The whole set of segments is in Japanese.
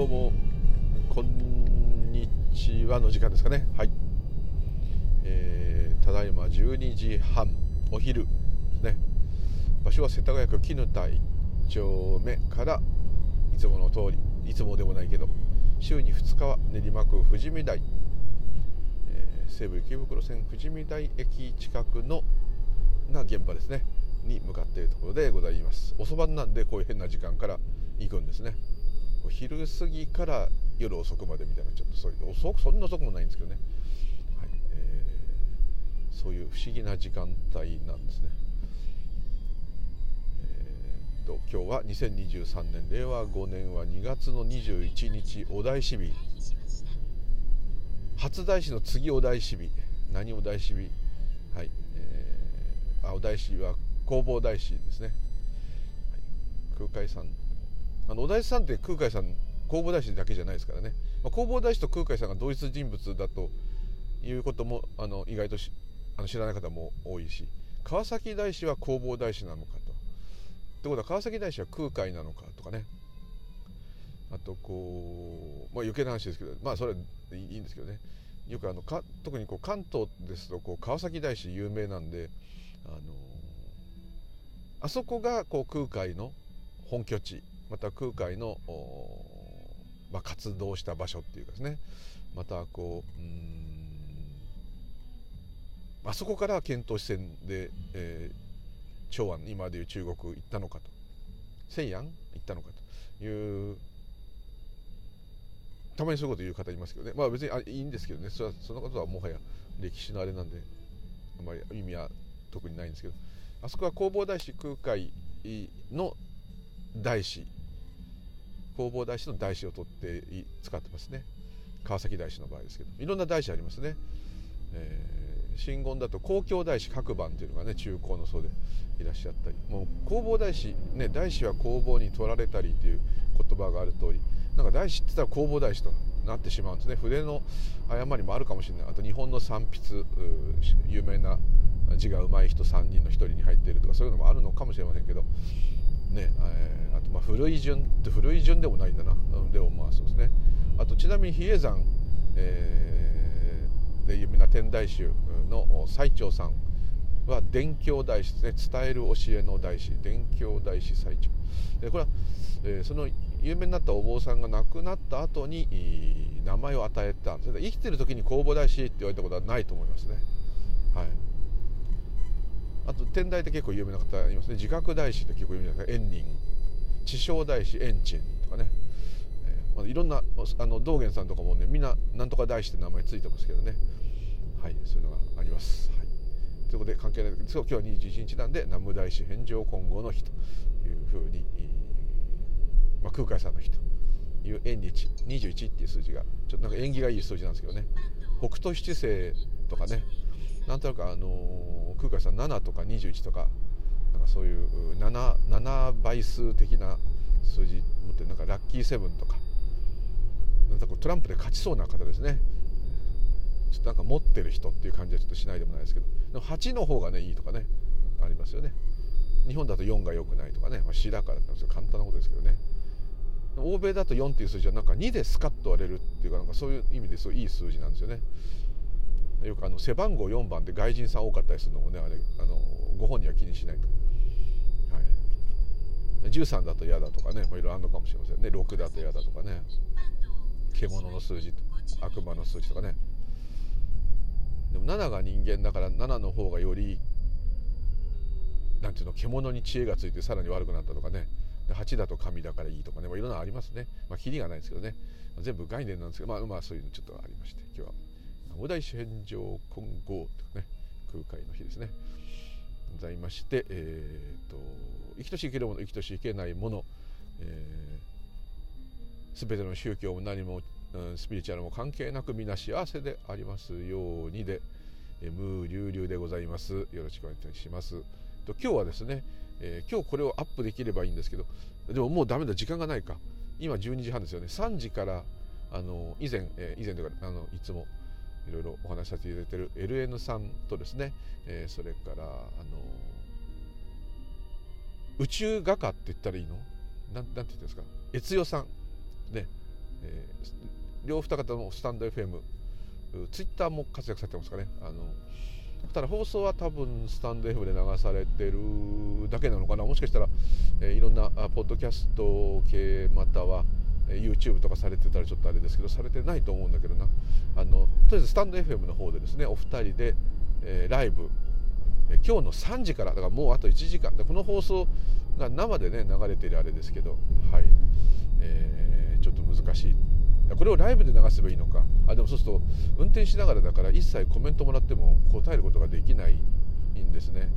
どうもこんにちはの時間ですかね。はい、えー、ただいま12時半お昼ですね。場所は世田谷区絹田1丁目からいつもの通りいつもでもないけど週に2日は練馬区富士見台、えー、西武池袋線富士見台駅近くのが現場ですね。に向かっているところでございます。遅番なんでこういう変な時間から行くんですね。昼過ぎから夜遅くまでみたいなちょっとそういう遅くそんな遅くもないんですけどね、はいえー、そういう不思議な時間帯なんですね。えー、と今日は2023年令和5年は2月の21日お大師日。初大師の次お大師日。何お大師日？はい、えー、あお大師は弘法大師ですね、はい、空海さんあのお大師さんって空海さん弘法大師だけじゃないですからね、まあ、弘法大師と空海さんが同一人物だということもあの意外とあの知らない方も多いし川崎大師は弘法大師なのかと。ってことは川崎大師は空海なのかとかね。あとこう、まあ、余計な話ですけどまあそれはいいんですけどね。よくあのか特にこう関東ですとこう川崎大師有名なんであのあそこがこう空海の本拠地また空海の、まあ、活動した場所っていうかですね。またこううんあそこから遣唐使船で、えー、長安今でいう中国行ったのかと。西安行ったのかと。いうたまにそういうこと言う方いますけどね。まあ別にあいいんですけどね。それはそのことはもはや歴史のあれなんであまり意味は特にないんですけど。あそこは弘法大師空海の大師弘法大師の大師を取って使ってますね。川崎大師の場合ですけど。いろんな大師ありますね、えー、真言だと公共大師各番というのがね中高の僧でいらっしゃったり。もう弘法大師ね大師は弘法に取られたりという言葉がある通りなんか大師って言ったら弘法大師となってしまうんですね。筆の誤りもあるかもしれない。あと日本の三筆有名な字が上手い人3人の1人に入っているとかそういうのもあるのかもしれませんけど。ねえー、あとまあ古い順って古い順でもないんだな、でもまあそうですね。あとちなみに比叡山、えー、で有名な天台宗の最澄さんは伝教大師でね。伝える教えの大師伝教大師最澄。でこれは、えー、その有名になったお坊さんが亡くなった後に名前を与えたんです生きてる時に弘法大師って言われたことはないと思いますね。はい。あと天台って結構有名な方いますね。自覚大師って結構有名な方。円仁。地匠大師円珍とかね、えーまあ、いろんなあの道元さんとかもねみんななんとか大師って名前ついてますけどね。はいそういうのがあります、はい、ということで関係ないですけど今日は21日なんで南無大師返上今後の日というふうに、まあ、空海さんの日という縁日。21っていう数字がちょっとなんか縁起がいい数字なんですけどね。北斗七星とかね。なんとなくあの空海さん7とか21とかなんかそういう 7, 7倍数的な数字持ってなんかラッキーセブンとか。なんかトランプで勝ちそうな方ですね。ちょっとなんか持ってる人っていう感じはちょっとしないでもないですけど。でも8の方がねいいとかねありますよね。日本だと4が良くないとかね、まあ、死だからって簡単なことですけどね。欧米だと4っていう数字はなんか2でスカッと割れるっていうかなんかそういう意味ですごいいい数字なんですよね。よくあの背番号4番で外人さん多かったりするのもねあれあのご本人は気にしないと、はい、13だと嫌だとかねいろいろあるのかもしれませんね。6だと嫌だとかね。獣の数字悪魔の数字とかね。でも7が人間だから7の方がよりなんていうの獣に知恵がついてさらに悪くなったとかね。8だと神だからいいとかね、ま、いろんなありますね。まあキリがないですけどね。全部概念なんですけどまあまあそういうのちょっとありまして今日は。お大師返上金剛とね空海の日ですね。ございましてえー、と生きとし生けるもの生きとし生けないもの、えー、ての宗教も何も、うん、スピリチュアルも関係なく皆幸せでありますようにで、えー、無流々でございます。よろしくお願いします。と今日はですね、えー、今日これをアップできればいいんですけどでももうダメだ。時間がないか。今12時半ですよね。3時からあの以前、えー、以前というかあのいつもいろいろお話しさせていただいている LN さんとですね、えー、それからあの宇宙画家って言ったらいいの？なんなんて言ってんですか？越代さん。ね。えー、両二方のスタンド FM ツイッターも活躍されてますかね？あのただ放送は多分スタンド FM で流されてるだけなのかな？もしかしたら、えー、いろんなポッドキャスト系または YouTube とかされてたらちょっとあれですけどされてないと思うんだけどな。あのとりあえずスタンド FM の方でですねお二人で、えー、ライブ、今日の3時からだからもうあと1時間でこの放送が生でね流れてるあれですけどはい、えー、ちょっと難しい。これをライブで流せばいいのか。あでもそうすると運転しながらだから一切コメントもらっても答えることができないんですね。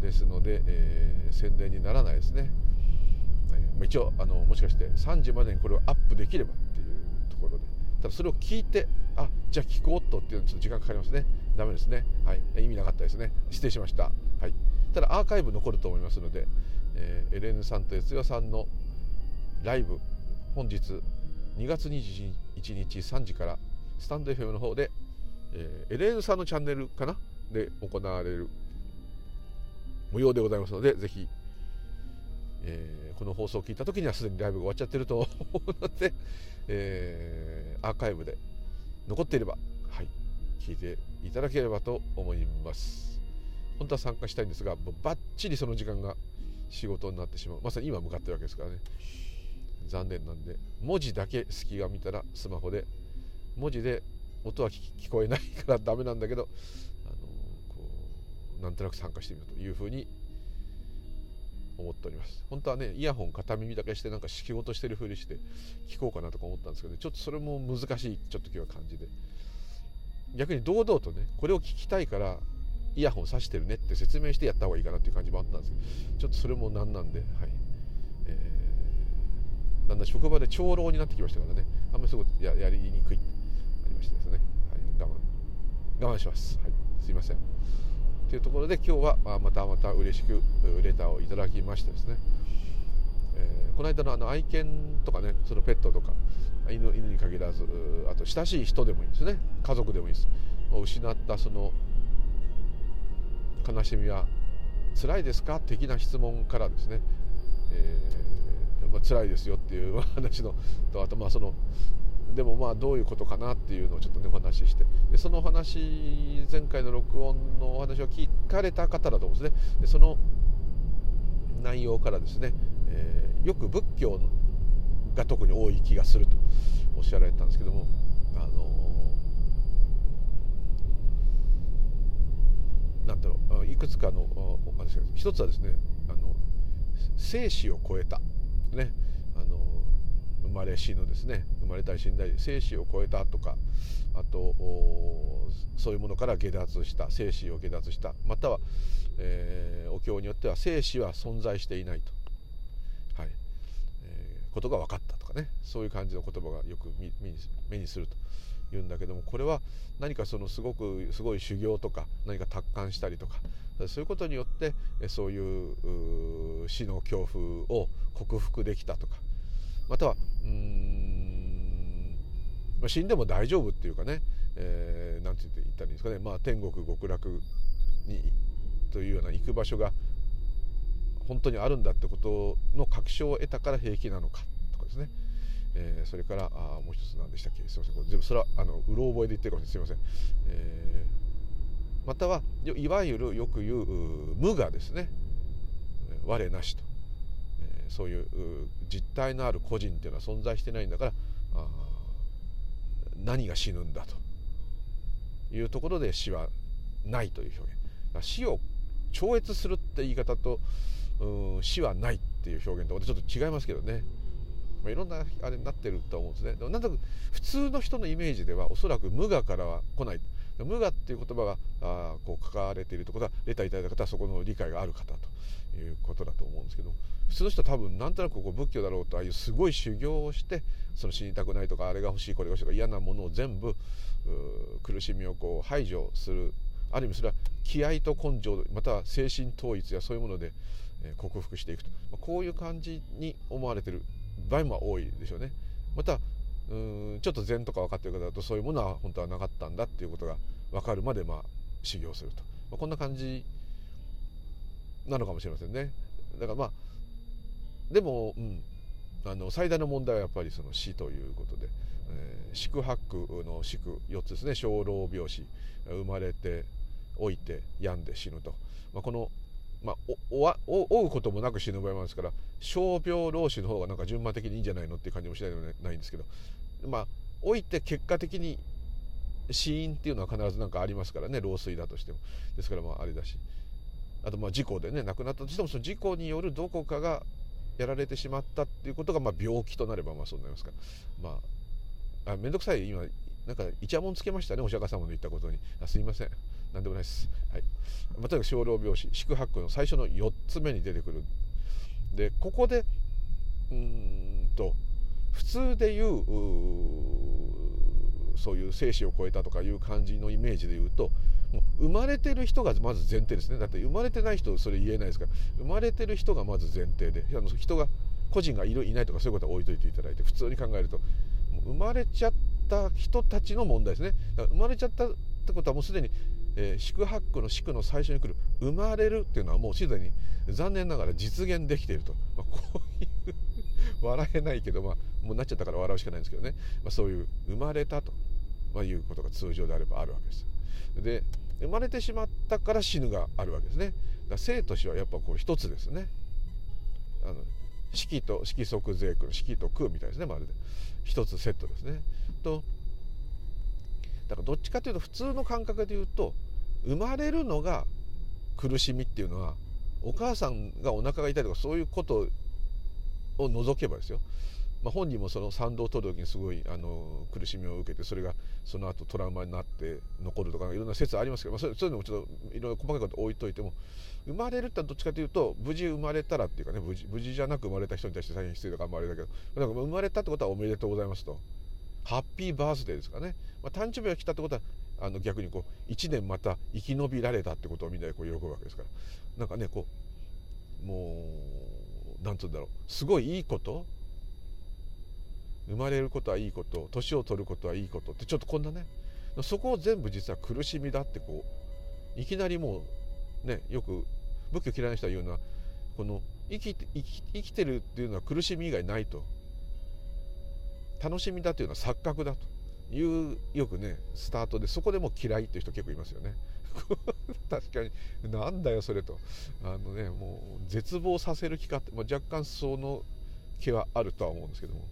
ですので、えー、宣伝にならないですね、一応あのもしかして3時までにこれをアップできればっていうところで。ただそれを聞いてあじゃあ聞こうとっていうのはちょっと時間かかりますね。ダメですね。はい。意味なかったですね。失礼しました。はい。ただアーカイブ残ると思いますので、えー、エレンさんと悦代さんのライブ本日2月21日3時からスタンド FM の方で、えー、エレーヌさんのチャンネルかな？で行われる模様でございますのでぜひ、えー、この放送を聞いた時にはすでにライブが終わっちゃってると 思うので、えー、アーカイブで残っていれば、はい、聞いていただければと思います。本当は参加したいんですがばっちりその時間が仕事になってしまう。まさに今向かってるわけですからね。残念なんで文字だけ隙が見たらスマホで文字で音は聞こえないからダメなんだけど、あのこうなんとなく参加してみようというふうに思っております。本当はねイヤホン片耳だけしてなんか仕事してるふりして聞こうかなとか思ったんですけど、ね、ちょっとそれも難しいちょっと今日は感じで。逆に堂々とねこれを聞きたいからイヤホンさしてるねって説明してやった方がいいかなっていう感じもあったんですけどちょっとそれもなんなんではい、えーだんだん職場で長老になってきましたからね。あんまりすごくややりにくいってありましてですね、はい、我慢我慢します、はい、すいません。というところで今日はまたまた嬉しくレターをいただきましてですね、えー、この間のあの愛犬とかねそのペットとか犬犬に限らずあと親しい人でもいいんですね。家族でもいいです。失ったその悲しみは辛いですか？的な質問からですね、えーまあ、辛いですよっていう話のとあとまあそのでもまあどういうことかなっていうのをちょっとねお話しして。でそのお話前回の録音のお話を聞かれた方だと思うんですね。でその内容からですね、えー、よく仏教が特に多い気がするとおっしゃられたんですけどもあのー、なんだろういくつかのお話一つはですねあの生死を超えた。ね。生まれ死ぬですね生まれたり死んだり生死を超えたとかあとそういうものから下脱した生死を下脱したまたは、えー、お経によっては生死は存在していないと、はい。えー、ことが分かったとかね。そういう感じの言葉がよく目にすると言うんだけどもこれは何かそのすごくすごい修行とか何か達観したりとかそういうことによってそういう死の恐怖を克服できたとかまたはうん。死んでも大丈夫っていうかね、えー、なんて言ったらいいんですかね、まあ、天国極楽にというような行く場所が本当にあるんだってことの確証を得たから平気なのかとかですね。えー、それからあもう一つ何でしたっけ？すいません。これ全部それはあのうろ覚えで言ってるかもしれません、えー、またはいわゆるよく言う無我ですね。我なしと、えー、そういう実体のある個人っていうのは存在してないんだから何が死ぬんだというところで死はないという表現。死を超越するって言い方と死はないっていう表現とまたちょっと違いますけどね。まあ、いろんなあれになってると思うんですね。でもなんとなく普通の人のイメージではおそらく無我からは来ない。無我っていう言葉があこう書かれているとことはレターいただいた方はそこの理解がある方と。いうことだと思うんですけど普通の人は多分なんとなくこう仏教だろうとああいうすごい修行をしてその死にたくないとかあれが欲しいこれが欲しいとか嫌なものを全部苦しみをこう排除する。ある意味それは気合と根性または精神統一やそういうもので克服していくと。こういう感じに思われてる場合も多いでしょうね。またうんちょっと禅とか分かってる方だとそういうものは本当はなかったんだっていうことが分かるまでまあ修行すると、まあ、こんな感じなのかもしれませんね。だからまあでも、うん、あの最大の問題はやっぱりその死ということで、えー、宿泊の宿4つですね。小老病死生まれて老いて病んで死ぬと、まあ、この、まあ、おお追うこともなく死ぬ場合もあるんですから傷病老死の方がなんか順番的にいいんじゃないのっていう感じもしないでもないんですけどまあ老いて結果的に死因っていうのは必ず何かありますからね老衰だとしても。ですからまああれだし。あとまあ事故でね亡くなったとしてもその事故によるどこかがやられてしまったっていうことがまあ病気となればまあそうなりますから。まああ面倒くさい。今なんかイチャモンつけましたねお釈迦様の言ったことに。あすいません。何でもないです、はい。まあ、とにかく小老病死。宿泊の最初の4つ目に出てくる。でここでうんと普通でいうそういう生死を超えたとかいう感じのイメージで言うと生まれてる人がまず前提ですね。だって生まれてない人それ言えないですから。生まれてる人がまず前提で。あの人が個人がいるいないとかそういうことは置いといていただいて普通に考えると。生まれちゃった人たちの問題ですね。だから生まれちゃったってことはもうすでに、えー、宿泊の宿の最初に来る。生まれるっていうのはもうすでに残念ながら実現できていると、まあ、こういう笑えないけど、まあ、もうなっちゃったから笑うしかないんですけどね、まあ、そういう生まれたと、まあ、いうことが通常であればあるわけです。で生まれてしまったから死ぬがあるわけですね。だ生と死はやっぱこう一つですね。あの式と色即税空式と空みたいですねまるで一つセットですね。とだからどっちかというと普通の感覚で言うと生まれるのが苦しみっていうのはお母さんがお腹が痛いとかそういうことを除けばですよまあ、本人もその賛同を取る時にすごいあの苦しみを受けてそれがその後トラウマになって残るとかいろんな説ありますけど、まあ、そういうのもちょっといろいろ細かいこと置いといても生まれるってどっちかというと無事生まれたらっていうかね無事無事じゃなく生まれた人に対して大変失礼とかもあれだけどだか生まれたってことはおめでとうございますと。ハッピーバースデーですかね、まあ、誕生日が来たってことはあの逆にこう1年また生き延びられたってことをみんなでこう喜ぶわけですから。なんかねこうもうなんつうんだろう。すごいいいこと生まれることはいいこと年を取ることはいいことってちょっとこんなねそこを全部実は苦しみだってこういきなりもうねよく仏教嫌いな人は言うのはこの生きて生き生きてるっていうのは苦しみ以外ないと。楽しみだというのは錯覚だと。いうよくねスタートでそこでも嫌いっていう人結構いますよね。確かに。なんだよそれと。あのねもう絶望させる気かって、まあ、若干その気はあるとは思うんですけども。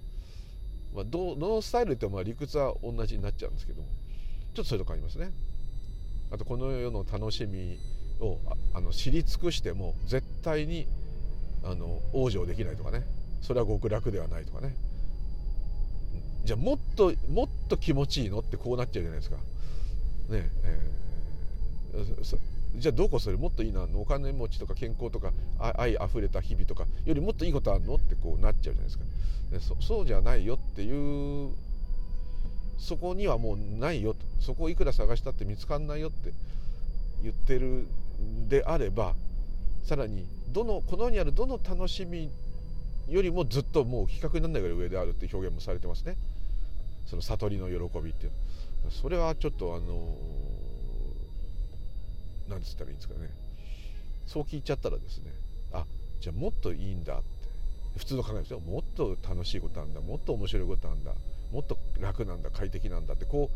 まあ、どのスタイルってまあ理屈は同じになっちゃうんですけどもちょっとそういうとこありますね。あとこの世の楽しみをあの知り尽くしても絶対にあの往生できないとかねそれは極楽ではないとかねじゃあもっともっと気持ちいいのってこうなっちゃうじゃないですか。ねえー、じゃあどこそれもっといいなお金持ちとか健康とか愛あふれた日々とかよりもっといいことあるのってこうなっちゃうじゃないですか。でそそうじゃないよっていうそこにはもうないよとそこをいくら探したって見つかんないよって言ってるであればさらにどのこの世にあるどの楽しみよりもずっともう比較にならないぐらい上であるって表現もされてますね。その悟りの喜びっていうそれはちょっとあの何つったらいいんですかね。そう聞いちゃったらですねあじゃあもっといいんだって。普通の考えですよもっと楽しいことなんだもっと面白いことなんだもっと楽なんだ快適なんだってこ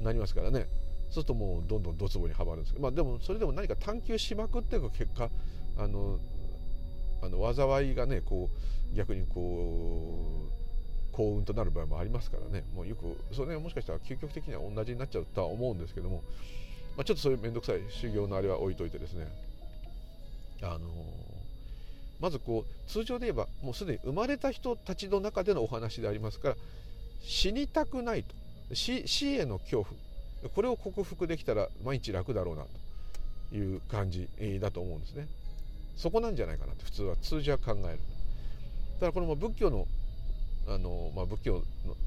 うなりますからね。そうするともうどんどんドツボにはまるんですけど。まあでもそれでも何か探求しまくっていく結果あのあの災いがねこう逆にこう幸運となる場合もありますからね。もうよくそれはもしかしたら究極的には同じになっちゃうとは思うんですけども。まあ、ちょっとそういう面倒くさい修行のあれは置いといてですね。あのまずこう通常で言えばもうすでに生まれた人たちの中でのお話でありますから死にたくないと。死死への恐怖。これを克服できたら毎日楽だろうなという感じだと思うんですね。そこなんじゃないかなって普通は。通常は考える。ただこれも仏教のあの、まあ、仏教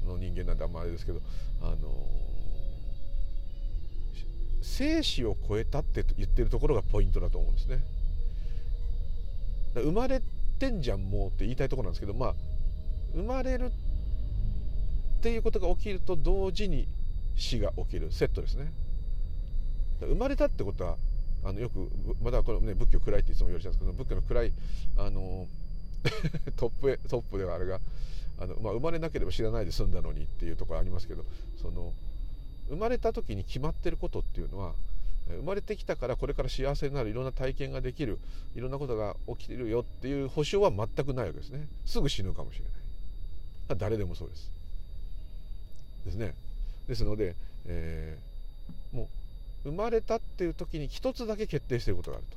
の人間なんであんまあれですけどあの生死を超えたって言ってるところがポイントだと思うんですね。生まれてんじゃんもうって言いたいところなんですけどまあ生まれるっていうことが起きると同時に死が起きるセットですね。生まれたってことはあのよくまだこれ、ね、仏教暗いっていつも言われてるんですけど仏教の暗いあの トップトップではあれがあの、まあ、生まれなければ知らないで済んだのにっていうところありますけどその生まれた時に決まってることっていうのは生まれてきたからこれから幸せになるいろんな体験ができるいろんなことが起きてるよっていう保証は全くないわけですね。すぐ死ぬかもしれない。誰でもそうです。ですね。ですので、えー、もう生まれたっていう時に一つだけ決定していることがあると。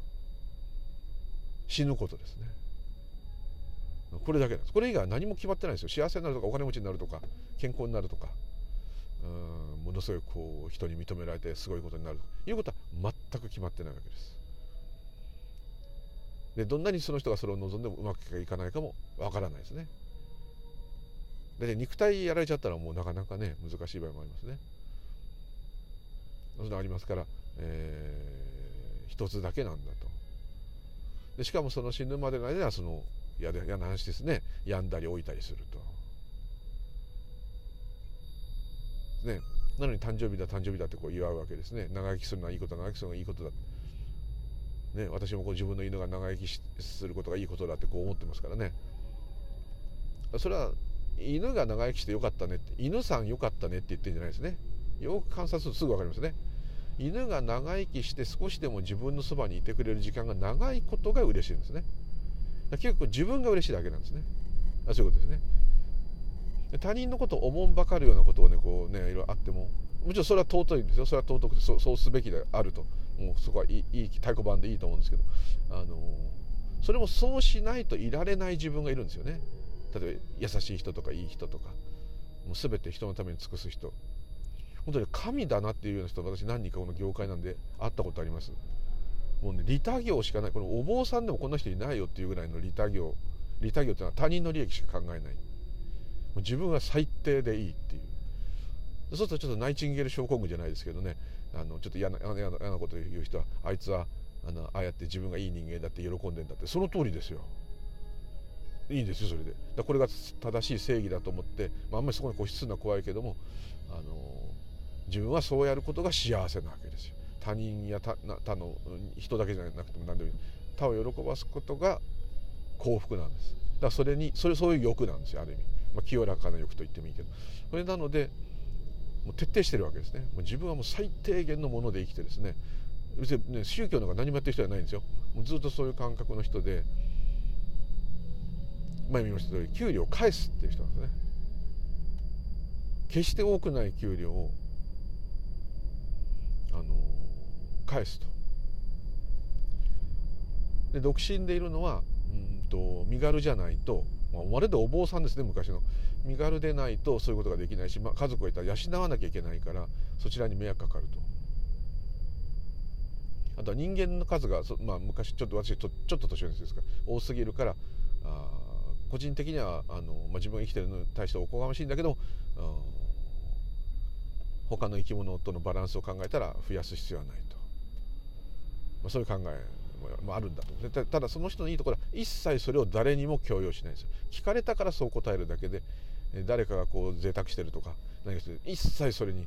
死ぬことですね。これだけなんです。これ以外は何も決まってないですよ。幸せになるとかお金持ちになるとか健康になるとか。うんものすごいこう人に認められてすごいことになるということは全く決まってないわけです。でどんなにその人がそれを望んでもうまくいかないかもわからないですね。でね肉体やられちゃったらもうなかなかね難しい場合もありますね。そういうのありますから、えー、一つだけなんだと。でしかもその死ぬまでの間はその嫌な話ですね病んだり老いたりすると。ね。なのに誕生日だ誕生日だってこう祝うわけですね。長生きするのはいいこと長生きするのがいいことだ。ね私もこう自分の犬が長生きすることがいいことだってこう思ってますからね。それは犬が長生きしてよかったねって犬さんよかったねって言ってるんじゃないですね。よく観察するとすぐ分かりますね。犬が長生きして少しでも自分のそばにいてくれる時間が長いことが嬉しいんですね。結構自分が嬉しいだけなんですね。そういうことですね。他人のことをおもんばかるようなことをねこうねいろいろあってももちろんそれは尊いんですよ。それは尊くてそうすべきであると。もうそこはいいいい太鼓判でいいと思うんですけど。あのそれもそうしないといられない自分がいるんですよね。例えば優しい人とかいい人とかもう全て人のために尽くす人。本当に神だなっていうような人私何人かこの業界なんで会ったことあります。もうね利他行しかない。このお坊さんでもこんな人いないよっていうぐらいの利他行利他行っていうのは他人の利益しか考えない。自分は最低でいいっていう。そうするとちょっとナイチンゲール症候群じゃないですけどね。あのちょっと嫌な嫌な嫌なこと言う人はあいつはあのああやって自分がいい人間だって喜んでんだって。その通りですよ。いいんですよそれで。だこれが正しい正義だと思って、まあ、あんまりそこに固執するのは怖いけどもあの自分はそうやることが幸せなわけですよ。他人や他他の人だけじゃなくても何でもいい。他を喜ばすことが幸福なんです。だからそれにそれそういう欲なんですよある意味。まあ、清らかな欲と言ってもいいけど。それなのでもう徹底してるわけですね。もう自分はもう最低限のもので生きてですね。ね宗教なんか何もやってる人じゃないんですよ。もうずっとそういう感覚の人で前見ました通り給料を返すっていう人なんですね。決して多くない給料をあの返すと。で独身でいるのはうんと身軽じゃないとまあ、まるでお坊さんですね昔の。身軽でないとそういうことができないし、まあ、家族がいたら養わなきゃいけないからそちらに迷惑かかると。あとは人間の数がまあ、昔ちょっと私ちょちょっと年上ですから多すぎるからあ個人的にはあの、まあ、自分が生きてるのに対しておこがましいんだけど他の生き物とのバランスを考えたら増やす必要はないと、まあ、そういう考えもあるんだとただその人のいいところは一切それを誰にも強要しないんですよ聞かれたからそう答えるだけで誰かがこう贅沢してるとか何かして一切それに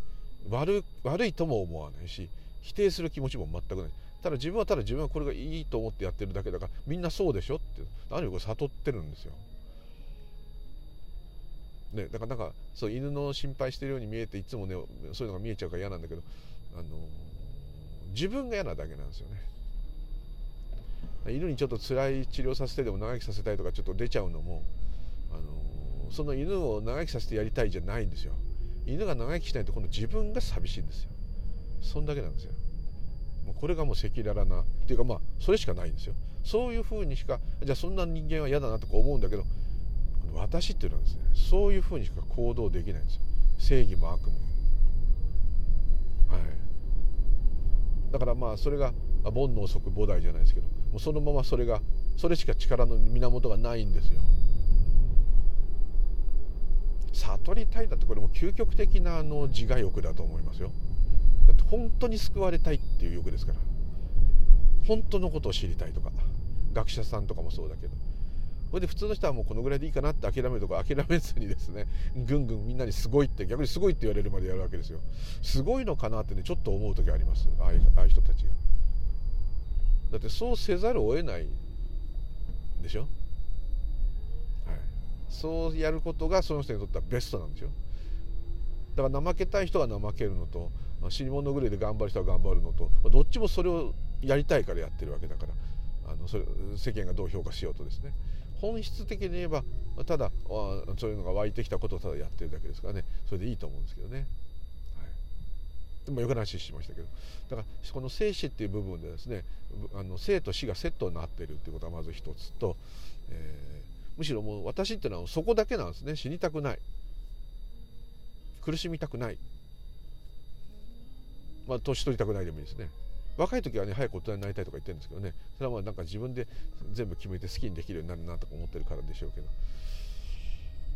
悪悪いとも思わないし否定する気持ちも全くないただ自分はただ自分はこれがいいと思ってやってるだけだからみんなそうでしょってある意味これ悟ってるんですよ。ね、だからなんかそう犬の心配してるように見えていつもねそういうのが見えちゃうから嫌なんだけどあの自分が嫌なだけなんですよね。犬にちょっと辛い治療させてでも長生きさせたいとかちょっと出ちゃうのも、あのその犬を長生きさせてやりたいじゃないんですよ。犬が長生きしないと今度自分が寂しいんですよ。そんだけなんですよ。もうこれがもう赤裸々なっていうかまあそれしかないんですよ。そういうふうにしかじゃあそんな人間は嫌だなとか思うんだけど私っていうのはですねそういうふうにしか行動できないんですよ。正義も悪も。はい。だからまあそれが煩悩即菩提じゃないですけどもうそのままそれがそれしか力の源がないんですよ。悟りたいだってこれも究極的なあの自我欲だと思いますよ。だって本当に救われたいっていう欲ですから。本当のことを知りたいとか学者さんとかもそうだけど。それで普通の人はもうこのぐらいでいいかなって諦めるとか諦めずにですねぐんぐんみんなにすごいって逆にすごいって言われるまでやるわけですよ。すごいのかなってねちょっと思う時あります。ああいう人たちが。だってそうせざるを得ないでしょ？はい。そうやることがその人にとってはベストなんですよだから怠けたい人は怠けるのと死に物狂いで頑張る人は頑張るのとどっちもそれをやりたいからやってるわけだからあのそれ世間がどう評価しようとですね。本質的に言えばただそういうのが湧いてきたことをただやってるだけですからね。それでいいと思うんですけどね。でもよく話しましたけど。だからこの生死っていう部分でですねあの生と死がセットになってるっていうことがまず一つと、えー、むしろもう私っていうのはそこだけなんですね。死にたくない。苦しみたくない。まあ年取りたくないでもいいですね。若い時はね早く大人になりたいとか言ってるんですけどね。それはまあなんか自分で全部決めて好きにできるようになるなとか思ってるからでしょうけど、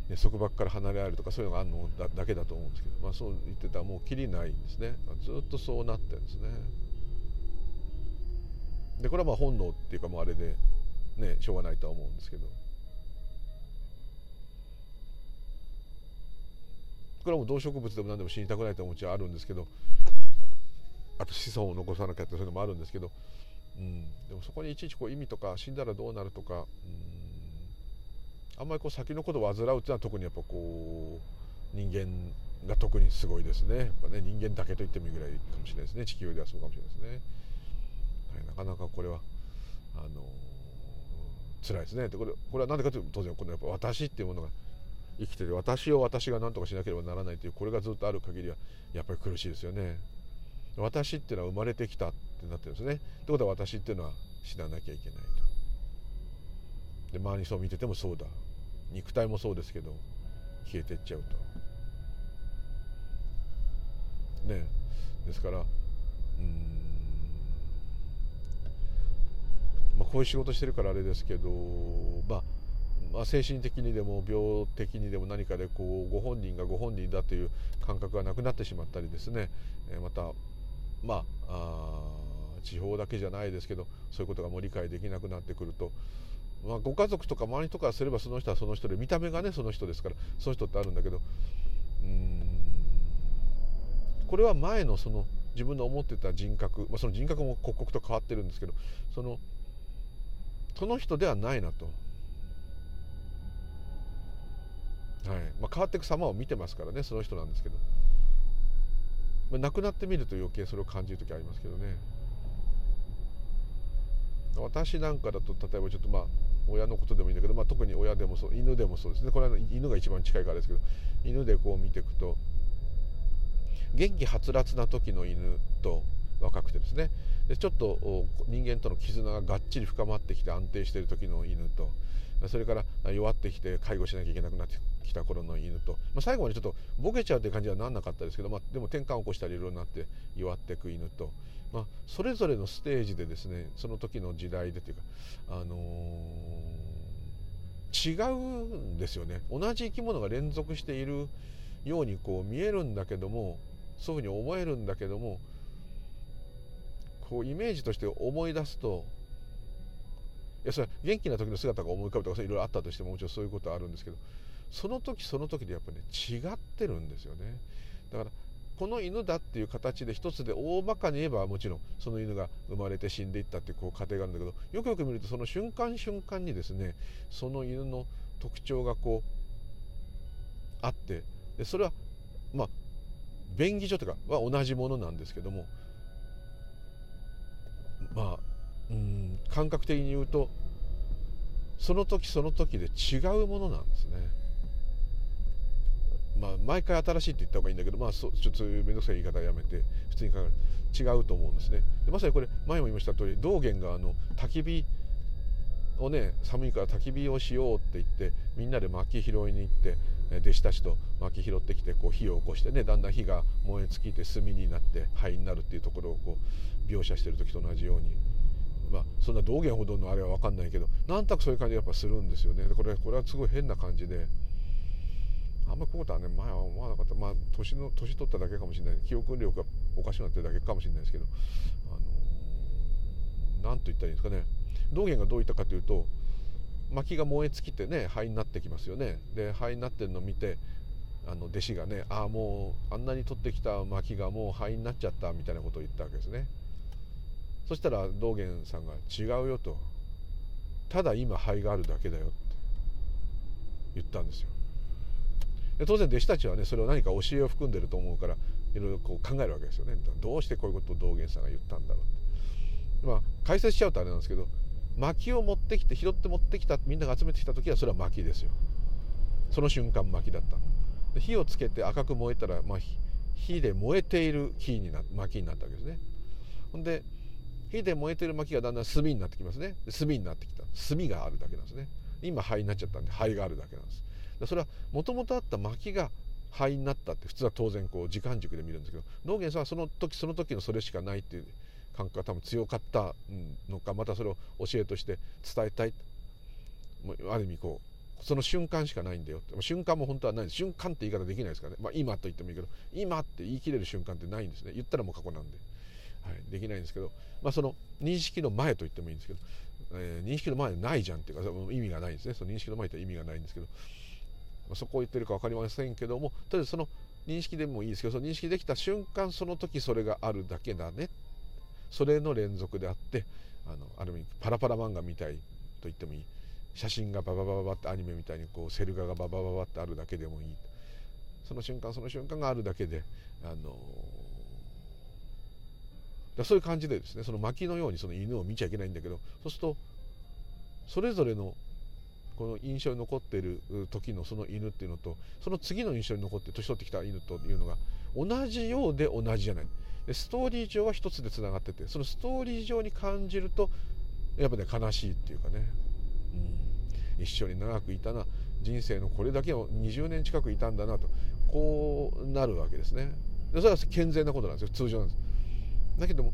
ね、束縛から離れられるとかそういうのがあるのだだけだと思うんですけど、まあ、そう言ってたらもうきりないんですね。ずっとそうなってるんですね。でこれはまあ本能っていうかもうあれでねしょうがないとは思うんですけど。これはもう動植物でも何でも死にたくないという気持ちはあるんですけどあと子孫を残さなきゃってそういうのもあるんですけど、うん、でもそこにいちいちこう意味とか死んだらどうなるとか、うん、あんまりこう先のことを患うっていうのは特にやっぱこう人間が特にすごいですねやっぱね人間だけと言ってもいいぐらいかもしれないですね地球ではそうかもしれないですね、はい、なかなかこれはあのー、辛いですねでこれこれは何でかというと当然このやっぱ私っていうものが生きてる私を私が何とかしなければならないというこれがずっとある限りはやっぱり苦しいですよね。私っていうのは生まれてきたってなってるんですね。ってことは私っていうのは死ななきゃいけないと。で周りそう見ててもそうだ肉体もそうですけど消えてっちゃうと。ねですからうん。まあこういう仕事してるからあれですけどまあまあ、精神的にでも病的にでも何かでこうご本人がご本人だという感覚がなくなってしまったりですね、えまたまあ地方だけじゃないですけどそういうことがもう理解できなくなってくると、まあ、ご家族とか周りとかすればその人はその人で見た目がねその人ですからその人ってあるんだけどうんこれは前のその自分の思ってた人格、まあ、その人格も刻々と変わってるんですけどそのその人ではないなと。はいまあ、変わっていく様を見てますからねその人なんですけど。まあ、亡くなってみると余計それを感じる時ありますけどね私なんかだと例えばちょっとまあ親のことでもいいんだけど、まあ、特に親でもそう犬でもそうですね。これは犬が一番近いからですけど犬でこう見ていくと元気はつらつな時の犬と若くてですね。でちょっと人間との絆ががっちり深まってきて安定している時の犬とそれから弱ってきて介護しなきゃいけなくなってきた頃の犬と、まあ、最後までちょっとボケちゃうという感じはなんなかったですけど、まあ、でも転換を起こしたりいろいろなって弱っていく犬と、まあ、それぞれのステージでですねその時の時代でというか、あのー、違うんですよね。同じ生き物が連続しているようにこう見えるんだけどもそういうふうに思えるんだけどもこうイメージとして思い出すといやそれは元気な時の姿が思い浮かぶとかいろいろあったとしてももちろんそういうことはあるんですけどその時その時でやっぱりね違ってるんですよね。だからこの犬だっていう形で一つで大まかに言えばもちろんその犬が生まれて死んでいったっていうこう過程があるんだけどよくよく見るとその瞬間瞬間にですねその犬の特徴がこうあってでそれはまあ便宜上とかは同じものなんですけどもまあうん感覚的に言うとその時その時で違うものなんですね。まあ、毎回新しいって言った方がいいんだけど、まあ、そちょっと面倒くさい言い方はやめて普通に考える。違うと思うんですね。でまさにこれ前も言いました通り道元があの焚き火をね寒いから焚き火をしようって言ってみんなで薪拾いに行って弟子たちと薪拾ってきてこう火を起こしてねだんだん火が燃え尽きて炭になって灰になるっていうところをこう描写してる時と同じように。まあ、そんな道元ほどのあれは分かんないけどなんとなくそういう感じやっぱするんですよね。これこれはすごい変な感じで。あんまこういうことはね前は思わなかった。まあ年の年取っただけかもしれない。記憶力がおかしくなってるだけかもしれないですけどあの何と言ったらいいんですかね。道元がどう言ったかというと薪が燃え尽きてね灰になってきますよね。で灰になってるのを見てあの弟子がねああもうあんなに取ってきた薪がもう灰になっちゃったみたいなことを言ったわけですね。そしたら道元さんが「違うよ」と「ただ今灰があるだけだよ」って言ったんですよ。で当然弟子たちはねそれを何か教えを含んでると思うからいろいろこう考えるわけですよね。どうしてこういうことを道元さんが言ったんだろうって。まあ解説しちゃうとあれなんですけど薪を持ってきて拾って持ってきたみんなが集めてきた時はそれは薪ですよ。その瞬間薪だったで火をつけて赤く燃えたら、まあ、火で燃えている火にな薪になったわけですね。ほんで火で燃えている薪がだんだん炭になってきますね。炭になってきた。炭があるだけなんですね。今灰になっちゃったんで灰があるだけなんです。それはもともとあった薪が灰になったって普通は当然こう時間軸で見るんですけど道元さんはその時その時のそれしかないっていう感覚が多分強かったのかまたそれを教えとして伝えたい。ある意味こうその瞬間しかないんだよって。瞬間も本当はない瞬間って言い方できないですからね、まあ、今と言ってもいいけど今って言い切れる瞬間ってないんですね。言ったらもう過去なんで、はい、できないんですけど、まあ、その認識の前と言ってもいいんですけど、えー、認識の前ないじゃんっていうか意味がないんですね。その認識の前って意味がないんですけどそこを言ってるか分かりませんけどもとりあえずその認識でもいいですけどその認識できた瞬間その時それがあるだけだね。それの連続であってあのある意味パラパラ漫画みたいと言ってもいい。写真がバババババってアニメみたいにこうセル画がババババってあるだけでもいい。その瞬間その瞬間があるだけであのだそういう感じでですねその薪のようにその犬を見ちゃいけないんだけどそうするとそれぞれのこの印象に残っている時のその犬っていうのとその次の印象に残って年取ってきた犬というのが同じようで同じじゃない。でストーリー上は一つでつながっててそのストーリー上に感じるとやっぱね悲しいっていうかね、うん、一緒に長くいたな。人生のこれだけを20年近くいたんだなとこうなるわけですね。でそれは健全なことなんですよ。通常なんです。だけども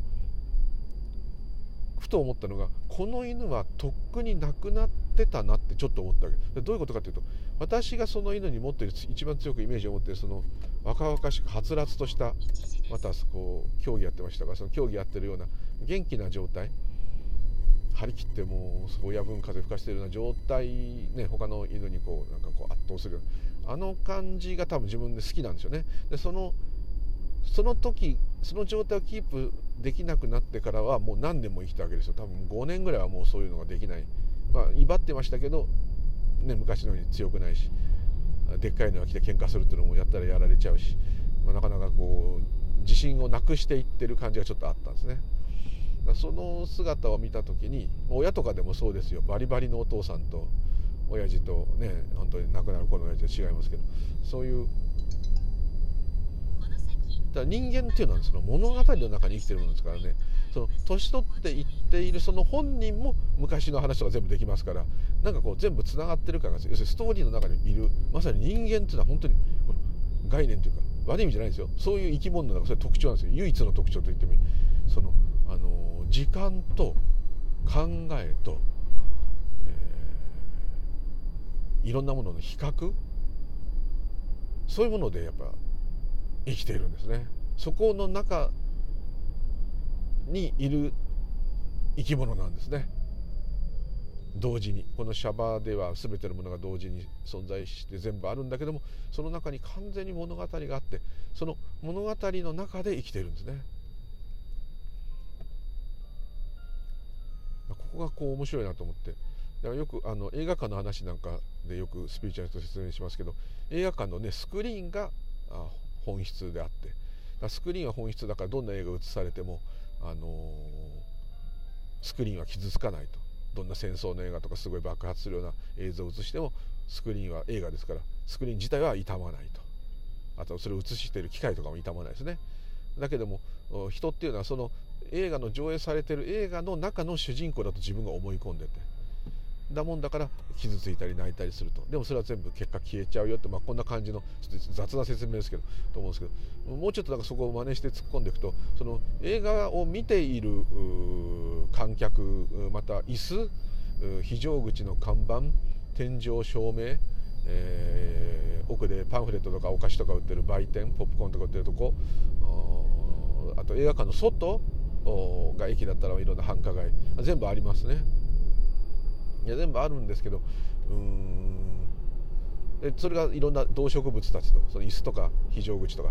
ふと思ったのがこの犬はとっくに亡くなってたなってちょっと思ったわけ。どういうことかというと私がその犬に持っている一番強くイメージを持っているその若々しくはつらつとしたまたこう競技やってましたがその競技やってるような元気な状態。張り切ってもう親分風吹かしてるような状態ね他の犬にこうなんかこう圧倒するあの感じが多分自分で好きなんですよね。でそのその時その状態をキープできなくなってからはもう何年も生きたわけですよ。多分5年ぐらいはもうそういうのができない。まあ威張ってましたけど、ね、昔のように強くないしでっかいのが来て喧嘩するっていうのもやったらやられちゃうし、まあ、なかなかこう自信をなくしていってる感じがちょっとあったんですね。その姿を見た時に親とかでもそうですよ。バリバリのお父さんと親父とね本当に亡くなる頃の親父は違いますけどそういうだから人間っていうのはその物語の中に生きてるものですからね。その年取っていっているその本人も昔の話とか全部できますからなんかこう全部つながってる感が要するにストーリーの中にいる。まさに人間っていうのは本当に概念というか悪い意味じゃないですよ。そういう生き物の中それ特徴なんですよ。唯一の特徴と言ってもそのあの時間と考えと、えー、いろんなものの比較。そういうものでやっぱ生きているんですね。そこの中にいる生き物なんですね。同時に。このシャバでは全てのものが同時に存在して全部あるんだけどもその中に完全に物語があってその物語の中で生きているんですね。ここがこう面白いなと思って。だからよくあの映画館の話なんかでよくスピーチャーと説明しますけど映画館のねスクリーンがあ本質であって。だスクリーンは本質だからどんな映画が映されても、あのー、スクリーンは傷つかないと。どんな戦争の映画とかすごい爆発するような映像を映してもスクリーンは映画ですからスクリーン自体は傷まないと。あとそれを映している機械とかも傷まないですね。だけども人っていうのはその映画の上映されてる映画の中の主人公だと自分が思い込んでて。だもんだから傷ついたり泣いたりすると。でもそれは全部結果消えちゃうよって、まあ、こんな感じのちょっと雑な説明ですけどと思うんですけど。もうちょっとなんかそこを真似して突っ込んでいくとその映画を見ている観客また椅子非常口の看板天井照明、えー、奥でパンフレットとかお菓子とか売ってる売店ポップコーンとか売ってるとこあと映画館の外が駅だったらいろんな繁華街全部ありますね。いや全部あるんですけどうん。でそれがいろんな動植物たちとその椅子とか非常口とか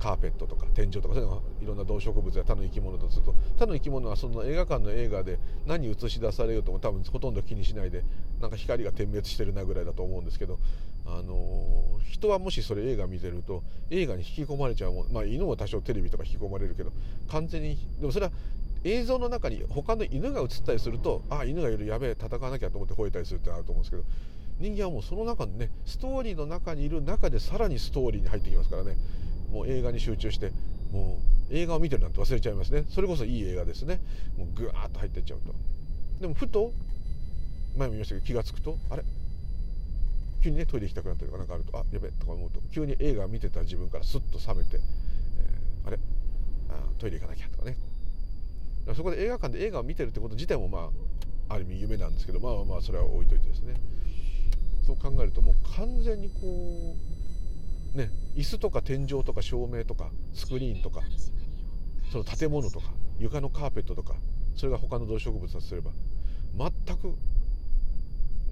カーペットとか天井とかそういうのがいろんな動植物や他の生き物とすると他の生き物はその映画館の映画で何映し出されようとも多分ほとんど気にしないでなんか光が点滅してるなぐらいだと思うんですけど、あの人はもしそれ映画見てると映画に引き込まれちゃうもん、まあ、犬は多少テレビとか引き込まれるけど完全にでもそれは映像の中に他の犬が映ったりするとあ犬がいるやべえ戦わなきゃと思って吠えたりするってあると思うんですけど人間はもうその中にねストーリーの中にいる中でさらにストーリーに入ってきますからね。もう映画に集中してもう映画を見てるなんて忘れちゃいますね。それこそいい映画ですね。もうぐわーっと入ってっちゃうと。でもふと前も言いましたけど気が付くとあれ？急にねトイレ行きたくなったりとかなんかあるとあやべえとか思うと急に映画見てた自分からスッと冷めて、えー、あれ？あトイレ行かなきゃとかね。そこで映画館で映画を見てるってこと自体もまあある意味夢なんですけどまあまあそれは置いといてですね。そう考えるともう完全にこうね椅子とか天井とか照明とかスクリーンとかその建物とか床のカーペットとかそれが他の動植物だとすれば全く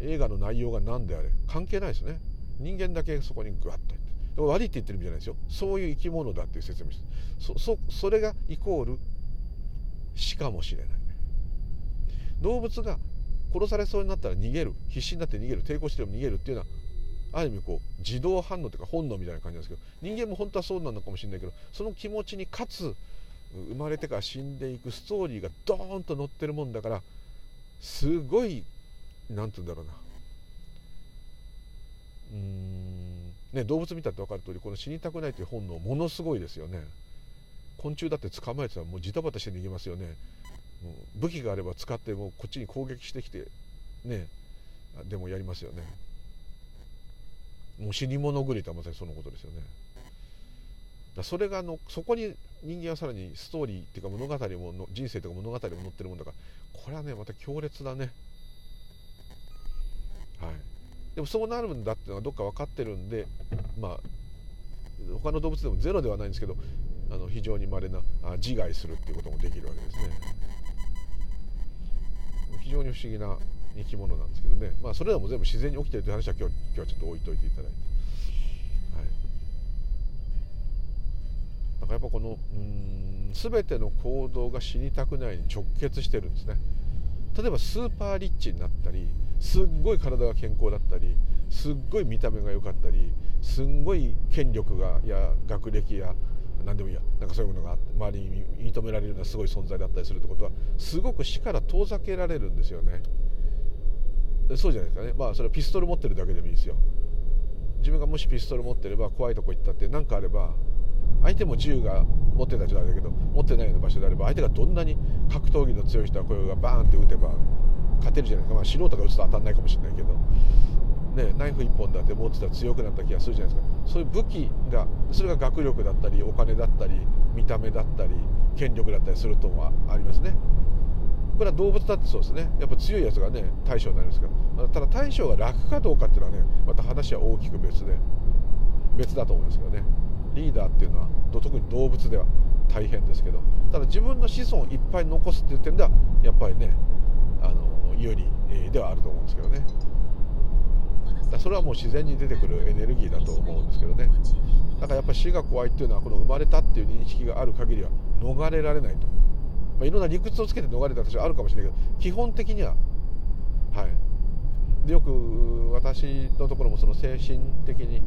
映画の内容が何であれ関係ないですね。人間だけそこにグワッといって悪いって言ってるんじゃないですよ。そういう生き物だっていう説明そそそれがイコール死かもしれない。動物が殺されそうになったら逃げる。必死になって逃げる。抵抗しても逃げるっていうのはある意味こう自動反応というか本能みたいな感じなんですけど人間も本当はそうなのかもしれないけどその気持ちにかつ生まれてから死んでいくストーリーがドーンと載ってるもんだからすごい何て言うんだろうな。うーん。ね動物見たって分かる通りこの死にたくないという本能ものすごいですよね。昆虫だって捕まえてたらもうジタバタして逃げますよね。武器があれば使ってもこっちに攻撃してきてね。でもやりますよね。もう死に物狂いとはまさにそのことですよね。だそれがのそこに人間はさらにストーリーっていうか物語もの人生とか物語も載ってるもんだからこれはねまた強烈だね。はい。でもそうなるんだっていうのはどっか分かってるんでまあ他の動物でもゼロではないんですけどあの非常に稀な自害するっていうこともできるわけですね。非常に不思議な生き物なんですけどね。まあそれらも全部自然に起きてるという話は今日今日はちょっと置いといていただいて。はい。だからやっぱこのうん全ての行動が死にたくないに直結してるんですね。例えばスーパーリッチになったりすっごい体が健康だったりすっごい見た目が良かったりすんごい権力がや学歴や何でもいいや。なんかそういうものがあって周りに認められるようなすごい存在だったりするってことはすごく死から遠ざけられるんですよね。そうじゃないですかね。まあそれはピストル持ってるだけでもいいですよ。自分がもしピストル持ってれば怖いとこ行ったって何かあれば相手も銃が持ってたじゃないだけど持ってないような場所であれば相手がどんなに格闘技の強い人はこれがバーンって撃てば勝てるじゃないですか、まあ、素人が撃つと当たんないかもしれないけど。ね、ナイフ1本だって持ってたら強くなった気がするじゃないですか。そういう武器がそれが学力だったりお金だったり見た目だったり権力だったりするとはありますね。これは動物だってそうですね。やっぱ強いやつがね大将になりますから。ただ大将が楽かどうかっていうのはねまた話は大きく別で別だと思いますけどね。リーダーっていうのは特に動物では大変ですけど。ただ自分の子孫をいっぱい残すっていう点ではやっぱりねあの有利ではあると思うんですけどね。だそれはもう自然に出てくるエネルギーだと思うんですけどね。だからやっぱ死が怖いっていうのはこの生まれたっていう認識がある限りは逃れられないと、まあ、いろんな理屈をつけて逃れた私はあるかもしれないけど基本的にははい。でよく私のところもその精神的に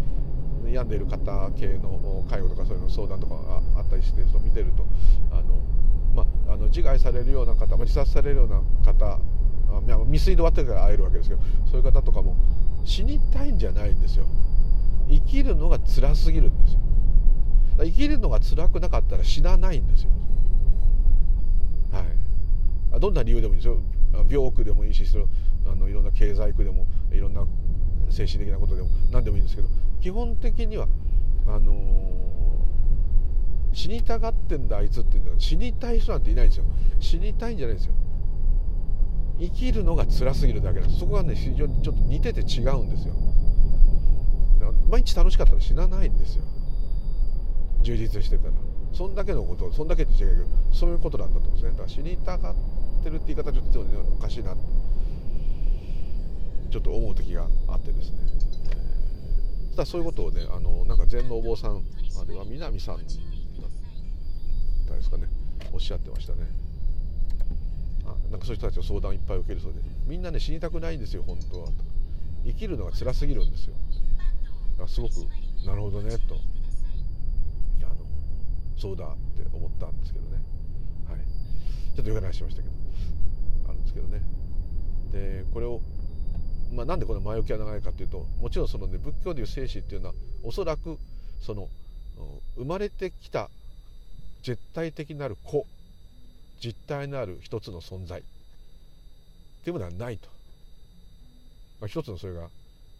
病んでいる方系の介護とかそういうの相談とかがあったりしてそ見てるとあの、まあ、あの自害されるような方、まあ、自殺されるような方未遂で終わってから会えるわけですけどそういう方とかも死にたいんじゃないんですよ。生きるのが辛すぎるんですよ。生きるのが辛くなかったら死なないんですよ。はい。どんな理由でもいいですよ。病苦でもいいしあのいろんな経済苦でもいろんな精神的なことでも何でもいいんですけど基本的にはあのー、死にたがってんだあいつって言うんだ死にたい人なんていないんですよ。死にたいんじゃないんですよ。生きるのが辛すぎるだけなんですそこがね非常にちょっと似てて違うんですよ。毎日楽しかったら死なないんですよ。充実してたら。そんだけのことそんだけって違うけどそういうことなんだと思うんですね。だから死にたがってるって言い方ちょっとおかしいな。ちょっと思う時があってですね、えただそういうことをねあのなんか禅のお坊さんあれは南さんだったですかね。おっしゃってましたね。なんかそういう人たちの相談をいっぱい受けるそうでみんなね死にたくないんですよ本当はと。生きるのが辛すぎるんですよ。だからすごくなるほどねと。あのそうだって思ったんですけどね。はい。ちょっと余計な話しましたけど。あるんですけどね。でこれをまあ、なんでこの前置きが長いかというともちろんその、ね、仏教でいう生死っていうのはおそらくその生まれてきた絶対的なる子実体のある一つの存在。っていうものはないと、まあ、一つのそれが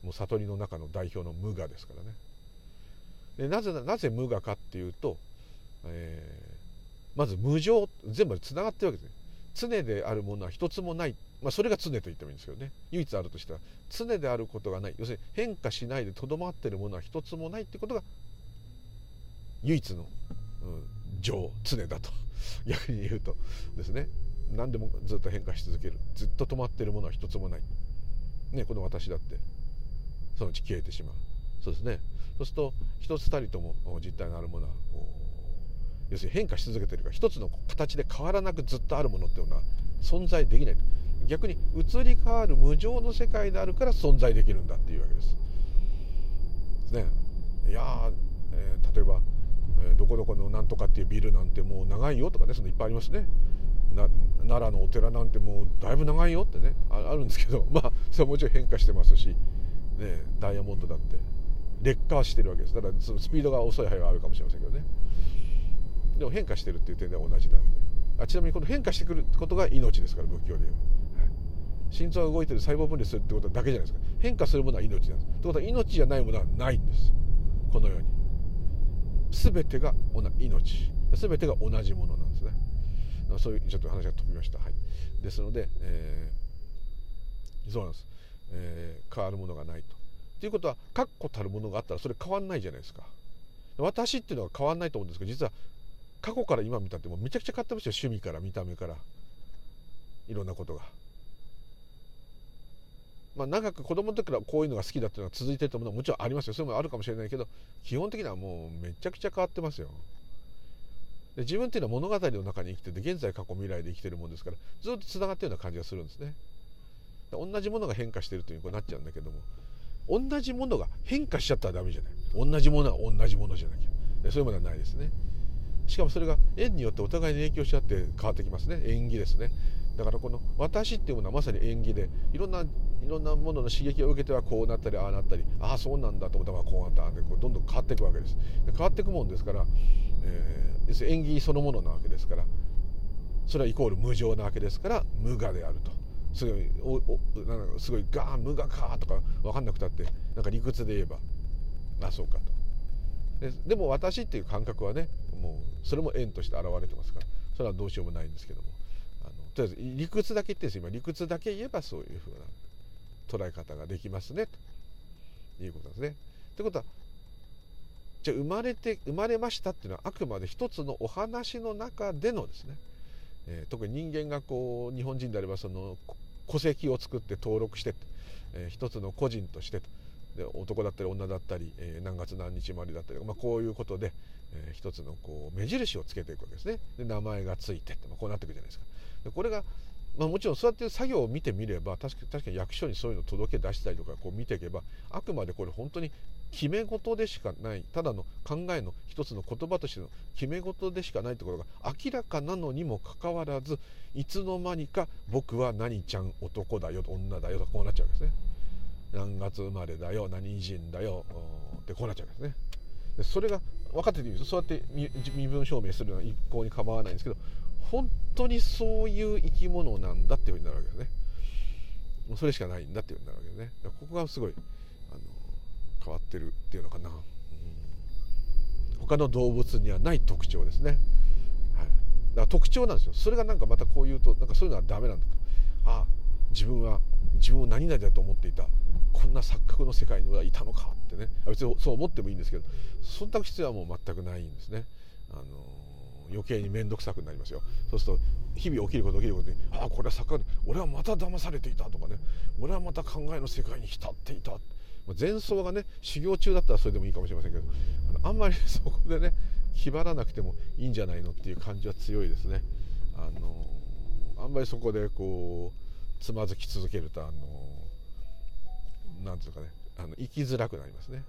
もう悟りの中の代表の無我ですからね。でなぜなぜ無我かっていうと、えー、まず無常全部つながってるわけですね。常であるものは一つもない、まあ、それが常と言ってもいいんですけどね。唯一あるとしたら常であることがない。要するに変化しないでとどまってるものは一つもないってことが唯一の、うん、常常だと。逆に言うとですね。何でもずっと変化し続ける。ずっと止まってるものは一つもない、ね、この私だって。そのうち消えてしまう。そうですね。そうすると一つたりとも実体のあるものは要するに変化し続けてるから一つの形で変わらなくずっとあるものっていうのは存在できない。逆に移り変わる無常の世界であるから存在できるんだっていうわけです。ね、いやえー、例えば、え、どこどこのなんとかっていうビルなんてもう長いよとかねそのいっぱいありますね。奈良のお寺なんてもうだいぶ長いよってねあるんですけど まあそれはもちろん変化してますし、ね、ダイヤモンドだって劣化はしてるわけです。だからそのスピードが遅い範囲はあるかもしれませんけどね。でも変化してるっていう点では同じなんで。あちなみにこの変化してくることが命ですから仏教でいう、は、心臓が動いてる細胞分裂するってことだけじゃないですか。変化するものは命なんです。ということは命じゃないものはないんです。このように。全てが命。全てが同じものなんですね。そういうちょっと話が飛びました。はい。ですので、えー、そうなんです、えー、変わるものがないと。ということは確固たるものがあったらそれ変わんないじゃないですか。私っていうのは変わんないと思うんですけど実は過去から今見たってもうめちゃくちゃ変わってますよ。趣味から見た目から。いろんなことが。まあ、長く子供の時からこういうのが好きだっていうのが続いてるものはもちろんありますよ。そういうのもあるかもしれないけど基本的にはもうめちゃくちゃ変わってますよ。で自分っていうのは物語の中に生きてて現在過去未来で生きてるもんですからずっとつながってるような感じがするんですね。同じものが変化してるというになっちゃうんだけども同じものが変化しちゃったらダメじゃない。同じものは同じものじゃなきゃ。そういうものはないですね。しかもそれが縁によってお互いに影響し合って変わってきますね。縁起ですね。だからこの私っていうものはまさに縁起でいろんないろんなものの刺激を受けてはこうなったりああなったりああそうなんだと思ったらこうなったでこうどんどん変わっていくわけです。変わっていくもんですから、えー、縁起そのものなわけですからそれはイコール無常なわけですから無我であると。すごいおおなんかすごいガーン無我かとか分かんなくたってなんか理屈で言えばあそうかと。ででも私っていう感覚はねもうそれも縁として現れてますからそれはどうしようもないんですけども。とりあえず理屈だけ言ってです今理屈だけ言えばそういうふうな捉え方ができますねということなんですね。ということはじゃあ生まれて生まれましたっていうのはあくまで一つのお話の中でのですね、えー、特に人間がこう日本人であればその戸籍を作って登録して、えー、一つの個人としてとで男だったり女だったり、えー、何月何日生まれだったり、まあ、こういうことで、えー、一つのこう目印をつけていくわけですね。で名前がついてって、まあ、こうなっていくじゃないですか。これが、まあ、もちろんそうやって作業を見てみれば確かに役所にそういうの届け出したりとかこう見ていけばあくまでこれ本当に決め事でしかない。ただの考えの一つの言葉としての決め事でしかないところが明らかなのにもかかわらずいつの間にか僕は何ちゃん男だよ女だよとこうなっちゃうんですね。何月生まれだよ何人だよってこうなっちゃうんですね。でそれが分かってていいですそうやって身分証明するのは一向に構わないんですけど本当にそういう生き物なんだっていうふうになるわけですね。もうそれしかないんだっていうふうになるわけですね。ここがすごいあの変わってるっていうのかな、うん、他の動物にはない特徴ですね、はい、だから特徴なんですよ。それがなんかまたこう言うとなんかそういうのはダメなんだとああ自分は自分を何々だと思っていた。こんな錯覚の世界にはいたのかってね。別にそう思ってもいいんですけどそんな必要はもう全くないんですね。あの余計に面倒くさくなりますよそうすると日々起きること起きることにああこれは錯覚俺はまた騙されていたとかね俺はまた考えの世界に浸っていた前奏がね修行中だったらそれでもいいかもしれませんけどあのあんまりそこでね気張らなくてもいいんじゃないのっていう感じは強いですね。あのあんまりそこでこうつまずき続けるとあのなんていうかねあの生きづらくなりますね。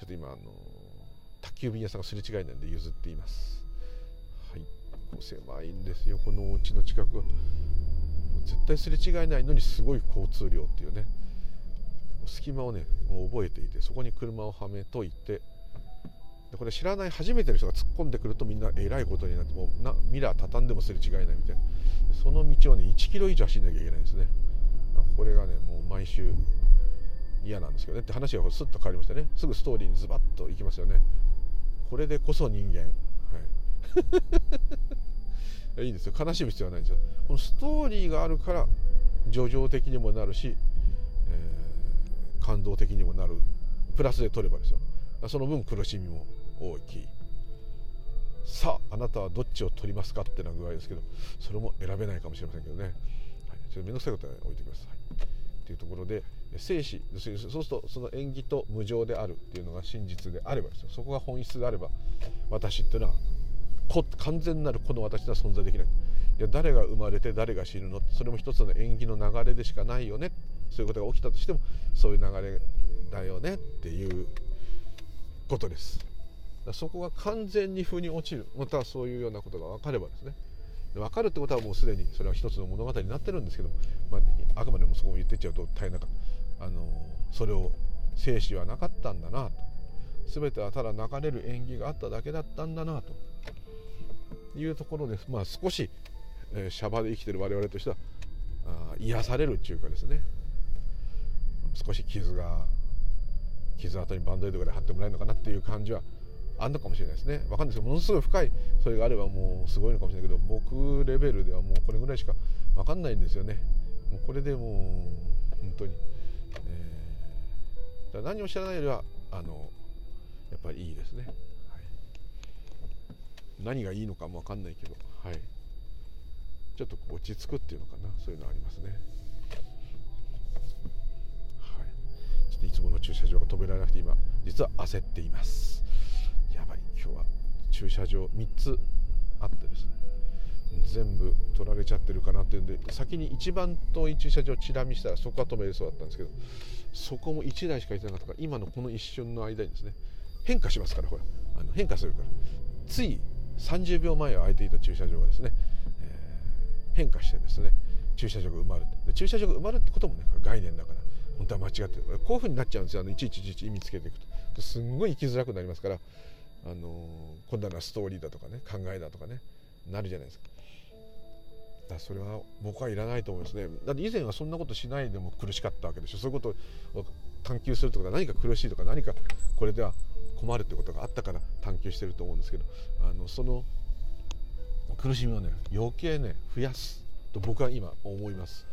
ちょっと今あの宅急便屋さんがすれ違いなんで譲っています。はい、狭いんですよ。このお家の近く。絶対すれ違いないのにすごい交通量っていうね。隙間をねもう覚えていてそこに車をはめといて。でこれ知らない初めての人が突っ込んでくるとみんなえらいことになってもうなミラー畳んでもすれ違いないみたいな。その道をね1キロ以上走んなきゃいけないんですね。これがねもう毎週嫌なんですけどね。って話がスッと変わりましたね。すぐストーリーにズバッといきますよね。これでこそ人間。はい。いいんですよ。悲しむ必要はないんですよ。このストーリーがあるから叙情的にもなるし、えー、感動的にもなる。プラスで取ればですよ。その分苦しみも大き。いさああなたはどっちを取りますかってな具合ですけどそれも選べないかもしれませんけどね、はい、ちょっと面倒くさいことは置いてください。っていうところで生死そうするとその縁起と無常であるっていうのが真実であればですよ。そこが本質であれば私っていうのは完全なるこの私では存在できない。いや誰が生まれて誰が死ぬのそれも一つの縁起の流れでしかないよね。そういうことが起きたとしてもそういう流れだよね。っていうことです。そこが完全に腑に落ちる。またはそういうようなことが分かればですね。分かるってことはもうすでにそれは一つの物語になってるんですけど、まあ、あくまでもそこを言ってっちゃうと大変なあのそれを生死はなかったんだなと。全てはただ流れる縁起があっただけだったんだなと。いうところで、まあ、少し、えー、シャバで生きてる我々としてはあ癒されるっていうかですね。少し傷が傷跡にバンドエイドぐらい貼ってもらえるのかなっていう感じはあんのかもしれないですね。分かんないですけどものすごい深いそれがあればもうすごいのかもしれないけど僕レベルではもうこれぐらいしか分かんないんですよね。もうこれでもう本当に、えー、何も知らないよりはあのやっぱりいいですね。何がいいのかも分かんないけど、はい、ちょっと落ち着くっていうのかな。そういうのありますね、はい、ちょっといつもの駐車場が止められなくて今実は焦っています。今日は駐車場3つあってですね。全部取られちゃってるかなっていうんで先に一番遠い駐車場をチラ見したらそこは止めれそうだったんですけどそこも1台しかいてなかったから今のこの一瞬の間にですね。変化しますからほら。あの変化するから。つい30秒前は空いていた駐車場がですね、えー、変化してですね駐車場が埋まる。で駐車場が埋まるってこともね概念だから。本当は間違ってる。こういうふうになっちゃうんですよ。あのいちいちいちいち意味つけていくと。すんごい生きづらくなりますから、あのー、今度はストーリーだとかね考えだとかねなるじゃないですか。だそれは僕はいらないと思いますね。だって以前はそんなことしないでも苦しかったわけでしょ。そういうことを探求するとか何か苦しいとか何かこれでは困るってことがあったから探求してると思うんですけど。あのその苦しみをね余計ね増やすと僕は今思います。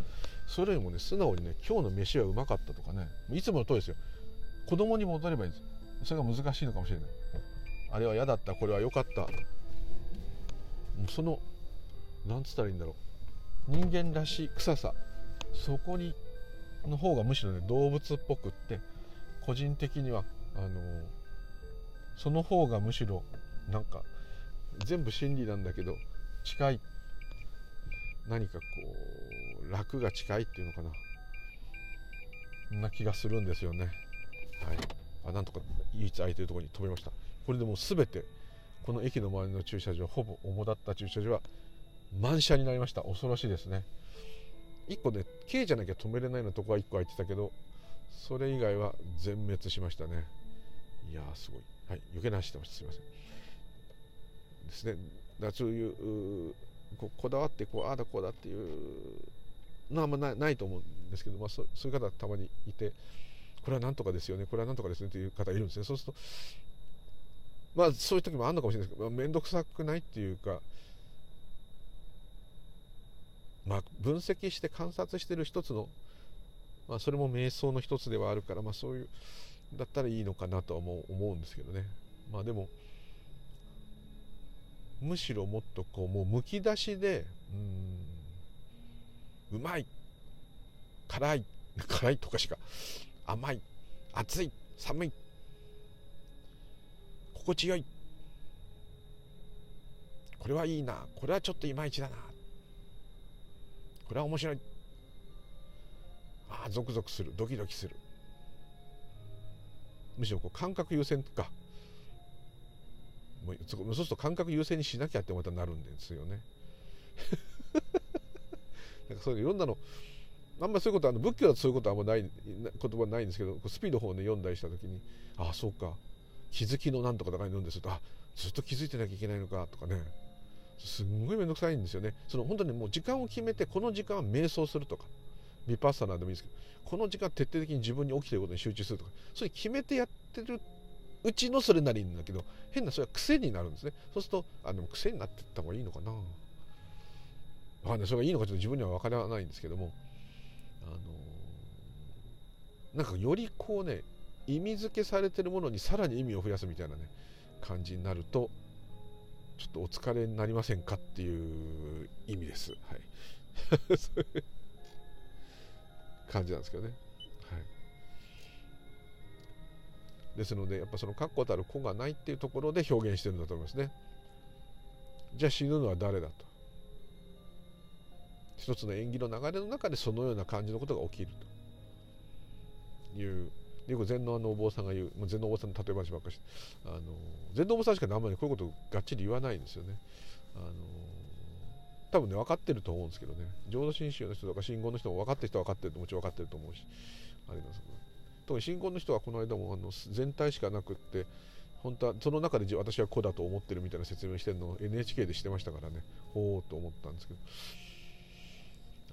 それよりもね素直にね今日の飯はうまかったとかねいつもの通りですよ。子供に戻ればいいんです。それが難しいのかもしれない。あれは嫌だったこれは良かった。もうそのなんつったらいいんだろう。人間らしい臭さ。そこにの方がむしろね動物っぽくって個人的にはあのその方がむしろなんか全部真理なんだけど近い何かこう楽が近いっていうのかな。そんな気がするんですよね。はい。あなんとか唯一空いてるところに止めました。これでもう全てこの駅の周りの駐車場ほぼ主だった駐車場は満車になりました。恐ろしいですね。1個ね K じゃなきゃ止めれないようなとこは1個空いてたけどそれ以外は全滅しましたね。いやすごい。はい、余計な話してました。すいません。ですね。だそういうここだわってこうああだこうだっていうのはあんまないと思うんですけど、まあ、そそういう方はたまにいてこれは何とかですよねこれは何とかですねという方いるんですね。そうするとまあそういう時もあるのかもしれないですけど面倒、くさくないっていうかまあ分析して観察してる一つのまあそれも瞑想の一つではあるからまあそういうだったらいいのかなとは思うんですけどね。まあでもむしろもっとこうもうむき出しでうんうまい辛い辛いとかしか甘い暑い寒い。心地よい。これはいいな。これはちょっといまいちだな。これは面白い。ああゾクゾクする。ドキドキする。むしろこう感覚優先とか。もうそうすると感覚優先にしなきゃってまたなるんですよね。なんかそういういろんなのあんまりそういうことあの仏教だとそういうことはあんまない言葉ないんですけどスピード法をね読んだりした時にああそうか。気づきのなんとかとかに読んでするとあずっと気づいてなきゃいけないのかとかね。すんごい面倒くさいんですよね。その本当にもう時間を決めてこの時間は瞑想するとか。ビパッサナーでもいいですけどこの時間徹底的に自分に起きてることに集中するとか。そういう決めてやってるうちのそれなりんだけど変なそれは癖になるんですね。そうするとあでも癖になっていった方がいいのかな。わかんない。それがいいのかちょっと自分には分からないんですけども。あのなんかよりこうね意味付けされてるものにさらに意味を増やすみたいなね感じになるとちょっとお疲れになりませんかっていう意味です。はい。感じなんですけどね。はい。ですので、やっぱその確固たる子がないっていうところで表現してるんだと思いますね。じゃあ死ぬのは誰だと。一つの縁起の流れの中でそのような感じのことが起きると。いうよく禅のあのお坊さんが言う禅のお坊さんの例え話ばっかりしてあの禅のお坊さんしか生でこういうことがっちり言わないんですよね。あの多分ね分かってると思うんですけどね。浄土真宗の人とか信仰の人も分かってる人は分かってるともちろん分かってると思うしあります特に信仰の人はこの間もあの全体しかなくって本当はその中で私は子だと思ってるみたいな説明してるのを NHK でしてましたからね。ほうと思ったんですけど。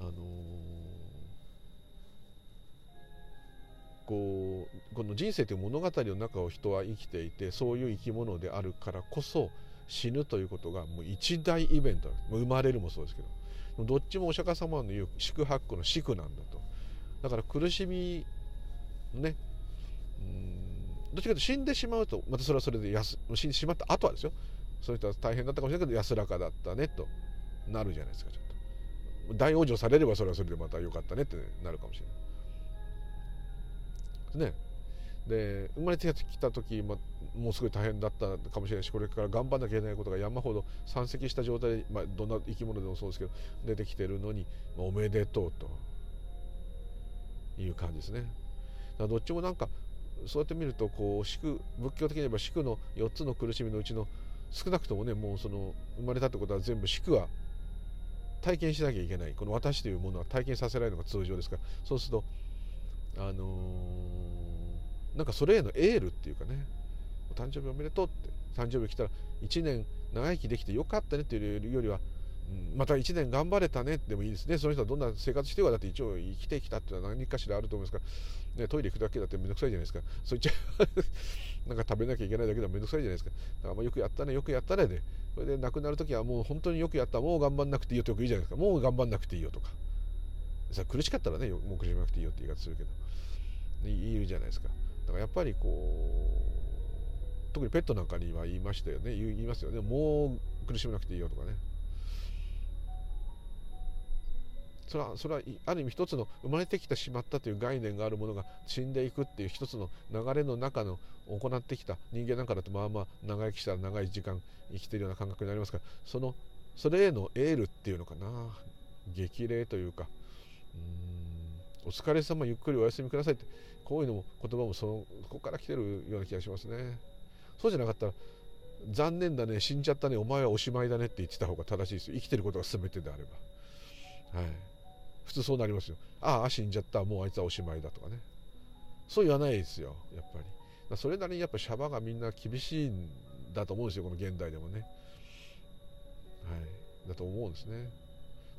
あのーこうこの人生という物語の中を人は生きていてそういう生き物であるからこそ死ぬということがもう一大イベント生まれるもそうですけど。どっちもお釈迦様の言う宿泊の宿なんだと。だから苦しみねうんどっちかというと死んでしまうとまたそれはそれで安死んでしまった後はですよ。そういう人は大変だったかもしれないけど安らかだったねとなるじゃないですかちょっと。大往生されればそれはそれでまた良かったねってなるかもしれないね。で生まれてきた時、まあ、もうすごい大変だったかもしれないしこれから頑張んなきゃいけないことが山ほど山積した状態で、まあ、どんな生き物でもそうですけど出てきてるのに、おめでとうという感じですね。だどっちもなんかそうやって見るとこう宿仏教的に言えば宿の4つの苦しみのうちの少なくともねもうその生まれたってことは全部宿は体験しなきゃいけない。この私というものは体験させられるのが通常ですから。そうするとあのー、なんかそれへのエールっていうかね。お誕生日おめでとうって。誕生日来たら1年長生きできてよかったねっていうよりは、また1年頑張れたねでもいいですね。その人はどんな生活してるかだって一応生きてきたっていうのは何かしらあると思いますから、ね、トイレ行くだけだってめんどくさいじゃないですか。そういっちゃ なんか食べなきゃいけないだけでもめんどくさいじゃないですか。だからまあよくやったねよくやったねで。それで亡くなる時はもう本当によくやった。もう頑張んなくていいよってよく言うじゃないですか。もう頑張んなくていいよとか。さ苦しかったらねもう苦しまなくていいよって言い方するけど。いるじゃないですか。だからやっぱりこう特にペットなんかには言いましたよね。言いますよね。もう苦しめなくていいよとかね。それはそれはある意味一つの生まれてきてしまったという概念があるものが死んでいくっていう一つの流れの中の行ってきた人間なんかだとまあまあ長生きしたら長い時間生きてるような感覚になりますからそのそれへのエールっていうのかな。激励というかうんお疲れ様ゆっくりお休みくださいってこういうのも言葉もそのここから来てるような気がしますね。そうじゃなかったら残念だね死んじゃったねお前はおしまいだねって言ってた方が正しいです生きてることが全てであれば。はい。普通そうなりますよ。ああ死んじゃった。もうあいつはおしまいだとかね。そう言わないですよやっぱり。それなりにやっぱシャバがみんな厳しいんだと思うんですよこの現代でもね。はい。だと思うんですね。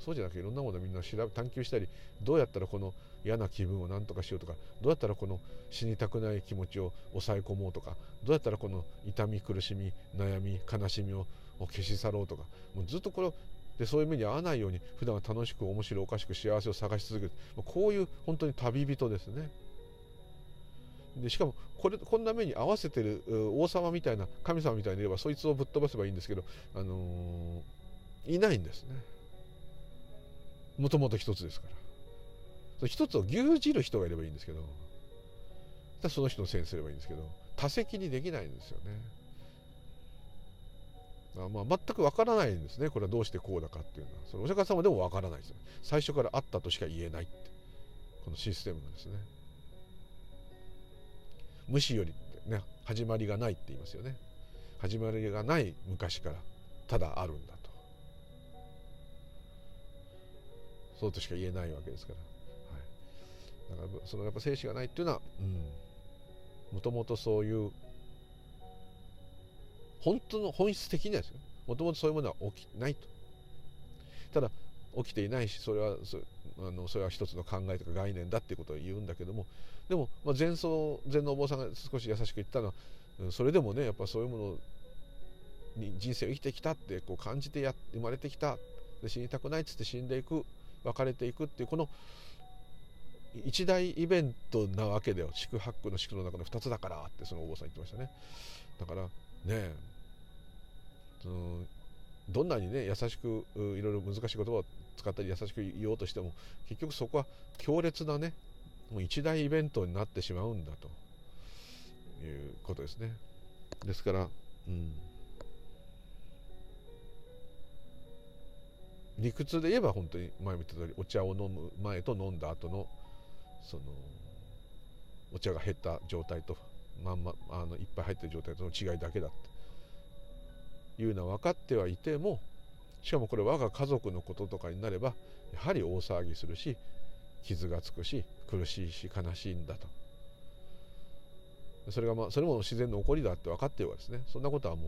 そうじゃなくていろんなものをみんな調べ探求したりどうやったらこの嫌な気分を何とかしようとかどうやったらこの死にたくない気持ちを抑え込もうとかどうやったらこの痛み苦しみ悩み悲しみを消し去ろうとかもうずっとこれをでそういう目に遭わないように普段は楽しく面白おかしく幸せを探し続けるこういう本当に旅人ですね。でしかもこれこんな目に合わせてる王様みたいな神様みたいにいればそいつをぶっ飛ばせばいいんですけど、あのー、いないんですね。もともと一つですから。一つを牛耳る人がいればいいんですけどその人のせいにすればいいんですけど多責にできないんですよね。あまあ、全くわからないんですね。これはどうしてこうだかっていうのは。そのお釈迦様でもわからないですよ最初からあったとしか言えないって。このシステムがですね。無視よりね始まりがないって言いますよね。始まりがない昔からただあるんだと。そうとしか言えないわけですから、はい、だからそのやっぱ精子がないっていうのはもともとそういう本当の本質的にはですよ。もともとそういうものは起きないと。ただ起きていないしそれはそあのそれは一つの考えとか概念だっていうことを言うんだけどもでも、まあ、前奏前のお坊さんが少し優しく言ったのはそれでもねやっぱそういうものに人生を生きてきたってこう感じてや生まれてきた。で死にたくないっつって死んでいく別れていくっていうこの一大イベントなわけだよ。宿泊の宿の中の2つだからってそのお坊さん言ってましたね。だからねそのどんなにね優しくいろいろ難しい言葉を使ったり優しく言おうとしても結局そこは強烈なねもう一大イベントになってしまうんだということですね。ですからうん。理屈で言えば本当に前も言った通りお茶を飲む前と飲んだ後のそのお茶が減った状態とまんまあのいっぱい入ってる状態との違いだけだって。いうのは分かってはいてもしかもこれ我が家族のこととかになればやはり大騒ぎするし傷がつくし苦しいし悲しいんだと。それがまあそれも自然の起こりだって分かってるわですね。そんなことはもう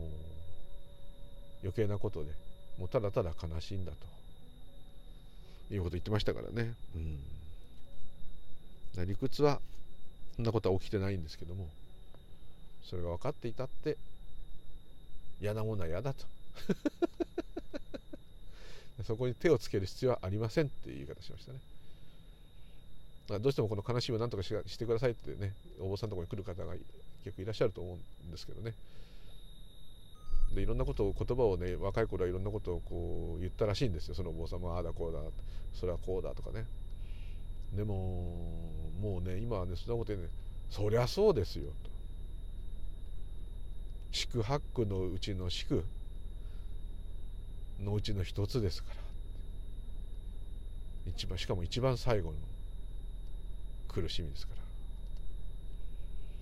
余計なことでもうただただ悲しいんだと。いうこと言ってましたからね、うん、理屈はそんなことは起きてないんですけどもそれが分かっていたって嫌なものは嫌だと。そこに手をつける必要はありませんっていう言い方しましたね。どうしてもこの悲しみを何とかしてくださいってねお坊さんのとこに来る方が結構いらっしゃると思うんですけどね。でいろんなことを言葉をね若い頃はいろんなことをこう言ったらしいんですよ。そのお坊さんもああだこうだそれはこうだとかね。でももうね今はねそんなこと言うねそりゃそうですよと。宿泊のうちの宿のうちの一つですから。一番しかも一番最後の苦しみですから。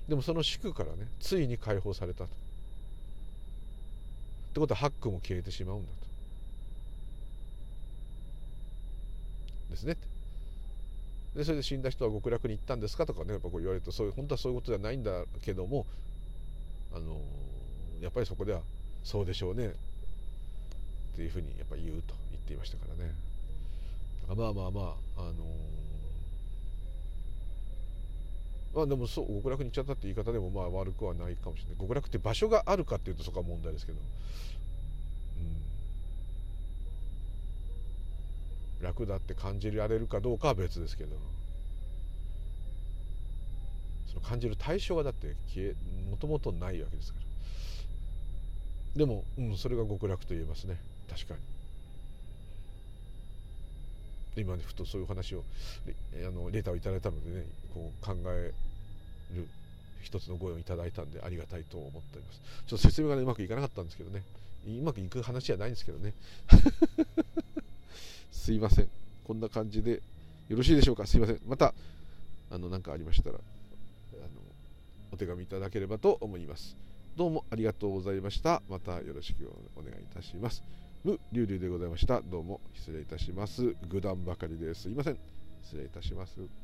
でもその宿からねついに解放されたと。ってことはハックも消えてしまうんだと。ですね。でそれで死んだ人は極楽に行ったんですかとかねやっぱこう言われるとそういう本当はそういうことじゃないんだけどもあのやっぱりそこではそうでしょうね。っていうふうにやっぱ言うと言っていましたからね。まあまあまああのまあでもそう極楽に行っちゃったって言い方でもまあ悪くはないかもしれない。極楽って場所があるかっていうとそこは問題ですけど、うん、楽だって感じられるかどうかは別ですけど。その感じる対象がだって消えもともとないわけですから。でも、うん、それが極楽と言えますね。確かに。今ねふとそういう話をあのレターをいただいたのでねこう考える一つのご用をいただいたんでありがたいと思っております。ちょっと説明が、ね、うまくいかなかったんですけどね。うまくいく話じゃないんですけどね。すいません。こんな感じでよろしいでしょうか？すいません。またあの何かありましたらあのお手紙いただければと思います。どうもありがとうございました。またよろしくお願いいたします。無流々でございました。どうも失礼いたします。愚断ばかりです。すいません。失礼いたします。